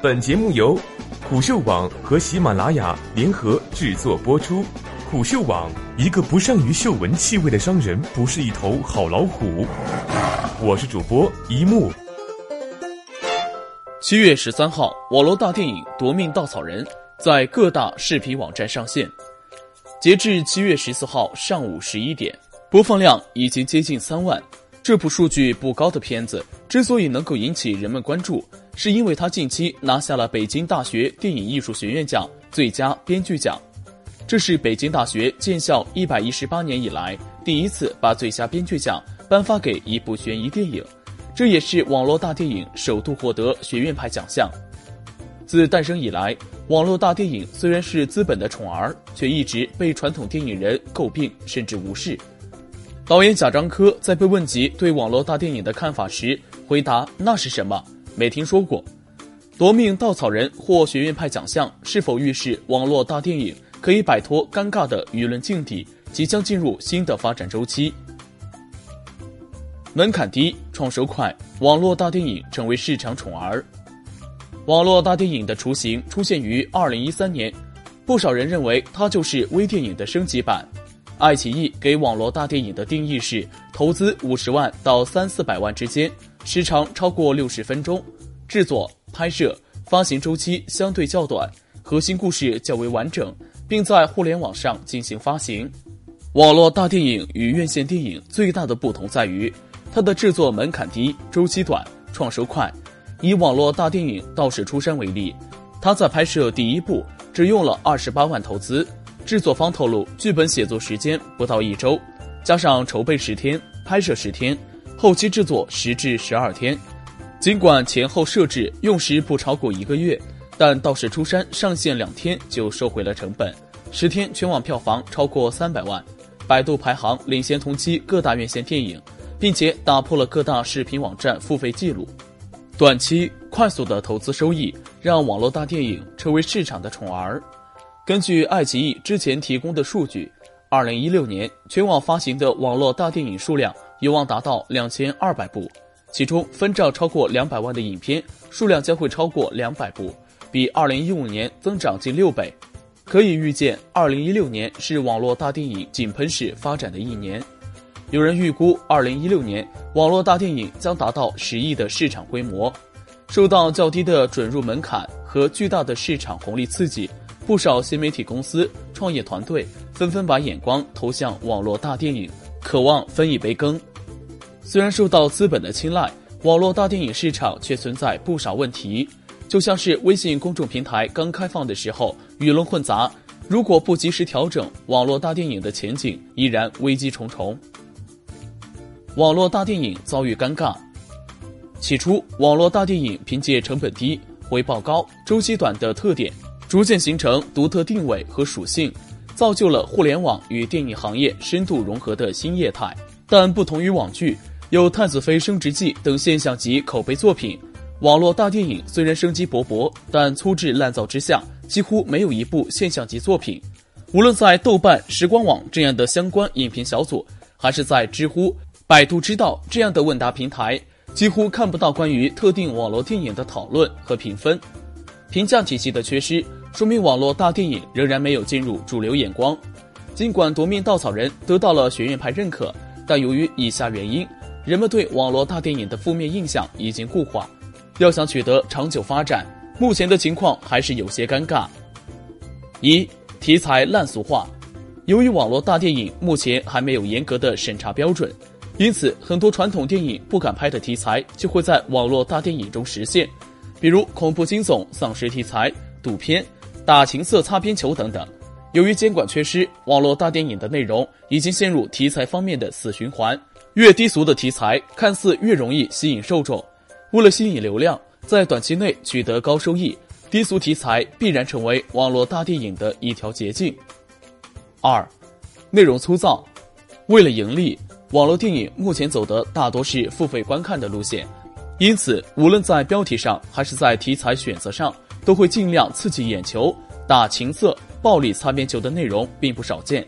本节目由虎嗅网和喜马拉雅联合制作播出。虎嗅网：一个不善于嗅闻气味的商人，不是一头好老虎。我是主播一木。七月十三号，网络大电影《夺命稻草人》在各大视频网站上线。截至七月十四号上午十一点，播放量已经接近三万。这部数据不高的片子之所以能够引起人们关注，是因为它近期拿下了北京大学电影艺术学院奖最佳编剧奖，这是北京大学建校一百一十八年以来第一次把最佳编剧奖颁发给一部悬疑电影，这也是网络大电影首度获得学院派奖项。自诞生以来，网络大电影虽然是资本的宠儿，却一直被传统电影人诟病甚至无视。导演贾樟柯在被问及对网络大电影的看法时，回答：“那是什么？没听说过。”夺命稻草人获学院派奖项，是否预示网络大电影可以摆脱尴尬的舆论境地，即将进入新的发展周期？门槛低，创收快，网络大电影成为市场宠儿。网络大电影的雏形出现于二零一三年，不少人认为它就是微电影的升级版。爱奇艺给网络大电影的定义是投资五十万到三四百万之间，时长超过六十分钟，制作、拍摄、发行周期相对较短，核心故事较为完整，并在互联网上进行发行。网络大电影与院线电影最大的不同在于，它的制作门槛低、周期短、创收快。以网络大电影《道士出山》为例，它在拍摄第一部只用了二十八万投资。制作方透露，剧本写作时间不到一周，加上筹备十天、拍摄十天、后期制作十至十二天。尽管前后设置用时不超过一个月，但《道士出山》上线两天就收回了成本，十天全网票房超过三百万，百度排行领先同期各大院线电影，并且打破了各大视频网站付费记录。短期快速的投资收益，让网络大电影成为市场的宠儿。根据爱奇艺之前提供的数据，二零一六年全网发行的网络大电影数量有望达到两千二百部，其中分账超过两百万的影片数量将会超过两百部，比二零一五年增长近六倍。可以预见，二零一六年是网络大电影井喷式发展的一年。有人预估，二零一六年网络大电影将达到十亿的市场规模。受到较低的准入门槛和巨大的市场红利刺激。不少新媒体公司、创业团队纷纷把眼光投向网络大电影，渴望分一杯羹。虽然受到资本的青睐，网络大电影市场却存在不少问题。就像是微信公众平台刚开放的时候，舆论混杂，如果不及时调整，网络大电影的前景依然危机重重。网络大电影遭遇尴尬。起初，网络大电影凭借成本低、回报高、周期短的特点。逐渐形成独特定位和属性，造就了互联网与电影行业深度融合的新业态。但不同于网剧，有《太子妃升职记》等现象级口碑作品，网络大电影虽然生机勃勃，但粗制滥造之下，几乎没有一部现象级作品。无论在豆瓣、时光网这样的相关影评小组，还是在知乎、百度知道这样的问答平台，几乎看不到关于特定网络电影的讨论和评分。评价体系的缺失。说明网络大电影仍然没有进入主流眼光。尽管《夺命稻草人》得到了学院派认可，但由于以下原因，人们对网络大电影的负面印象已经固化。要想取得长久发展，目前的情况还是有些尴尬。一、题材烂俗化。由于网络大电影目前还没有严格的审查标准，因此很多传统电影不敢拍的题材就会在网络大电影中实现，比如恐怖惊悚、丧尸题材、赌片。打情色、擦边球等等，由于监管缺失，网络大电影的内容已经陷入题材方面的死循环。越低俗的题材，看似越容易吸引受众。为了吸引流量，在短期内取得高收益，低俗题材必然成为网络大电影的一条捷径。二，内容粗糙。为了盈利，网络电影目前走的大多是付费观看的路线，因此无论在标题上还是在题材选择上。都会尽量刺激眼球，打情色、暴力、擦边球的内容并不少见，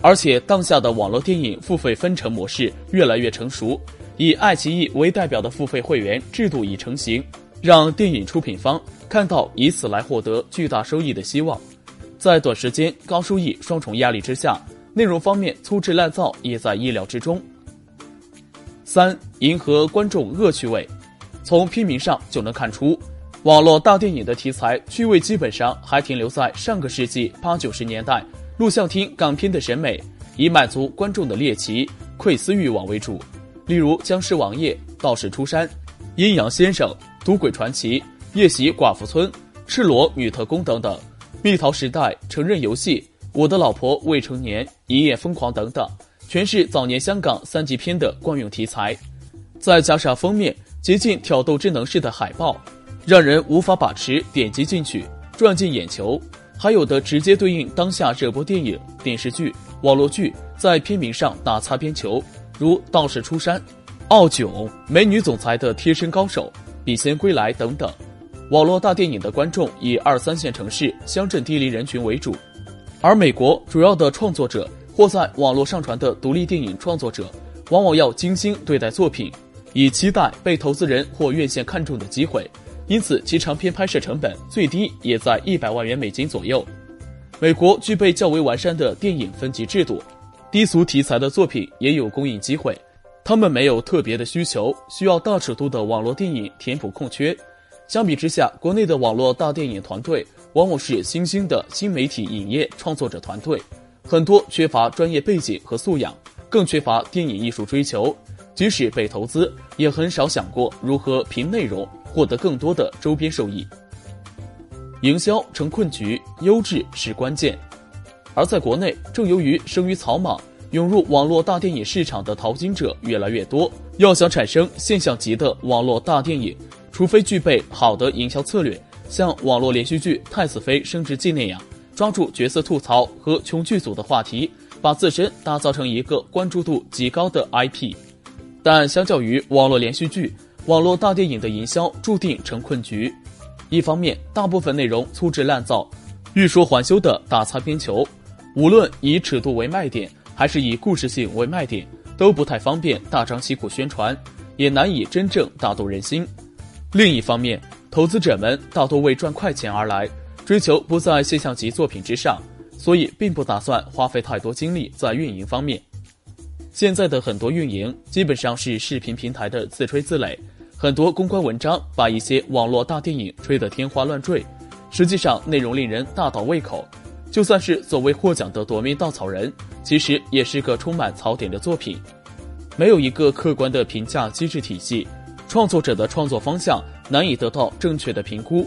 而且当下的网络电影付费分成模式越来越成熟，以爱奇艺为代表的付费会员制度已成型，让电影出品方看到以此来获得巨大收益的希望。在短时间高收益双重压力之下，内容方面粗制滥造也在意料之中。三、迎合观众恶趣味，从片名上就能看出，网络大电影的题材趣味基本上还停留在上个世纪八九十年代录像厅港片的审美，以满足观众的猎奇、窥私欲望为主，例如《僵尸王爷》《道士出山》《阴阳先生》《赌鬼传奇》《夜袭寡妇村》《赤裸女特工》等等。蜜桃时代、成人游戏、我的老婆未成年、一夜疯狂等等，全是早年香港三级片的惯用题材。再加上封面接近挑逗智能式的海报，让人无法把持点击进去，赚进眼球。还有的直接对应当下热播电影、电视剧、网络剧，在片名上打擦边球，如《道士出山》《傲囧》《美女总裁的贴身高手》《笔仙归来》等等。网络大电影的观众以二三线城市乡镇低龄人群为主，而美国主要的创作者或在网络上传的独立电影创作者，往往要精心对待作品，以期待被投资人或院线看中的机会，因此其长片拍摄成本最低也在一百万元美金左右。美国具备较为完善的电影分级制度，低俗题材的作品也有公映机会，他们没有特别的需求，需要大尺度的网络电影填补空缺。相比之下，国内的网络大电影团队往往是新兴的新媒体影业创作者团队，很多缺乏专业背景和素养，更缺乏电影艺术追求。即使被投资，也很少想过如何凭内容获得更多的周边收益。营销成困局，优质是关键。而在国内，正由于生于草莽，涌入网络大电影市场的淘金者越来越多，要想产生现象级的网络大电影。除非具备好的营销策略，像网络连续剧《太子妃升职记》那样，抓住角色吐槽和穷剧组的话题，把自身打造成一个关注度极高的 IP。但相较于网络连续剧，网络大电影的营销注定成困局。一方面，大部分内容粗制滥造，欲说还休的打擦边球，无论以尺度为卖点，还是以故事性为卖点，都不太方便大张旗鼓宣传，也难以真正打动人心。另一方面，投资者们大多为赚快钱而来，追求不在现象级作品之上，所以并不打算花费太多精力在运营方面。现在的很多运营基本上是视频平台的自吹自擂，很多公关文章把一些网络大电影吹得天花乱坠，实际上内容令人大倒胃口。就算是所谓获奖的夺命稻草人，其实也是个充满槽点的作品，没有一个客观的评价机制体系。创作者的创作方向难以得到正确的评估，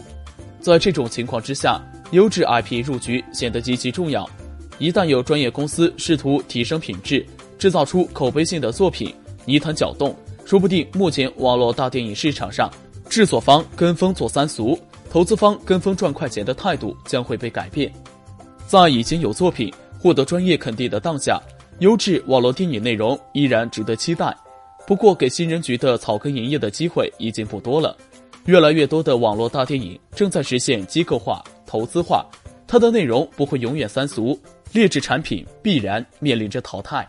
在这种情况之下，优质 IP 入局显得极其重要。一旦有专业公司试图提升品质，制造出口碑性的作品，泥潭搅动，说不定目前网络大电影市场上，制作方跟风做三俗，投资方跟风赚快钱的态度将会被改变。在已经有作品获得专业肯定的当下，优质网络电影内容依然值得期待。不过，给新人局的草根营业的机会已经不多了。越来越多的网络大电影正在实现机构化、投资化，它的内容不会永远三俗，劣质产品必然面临着淘汰。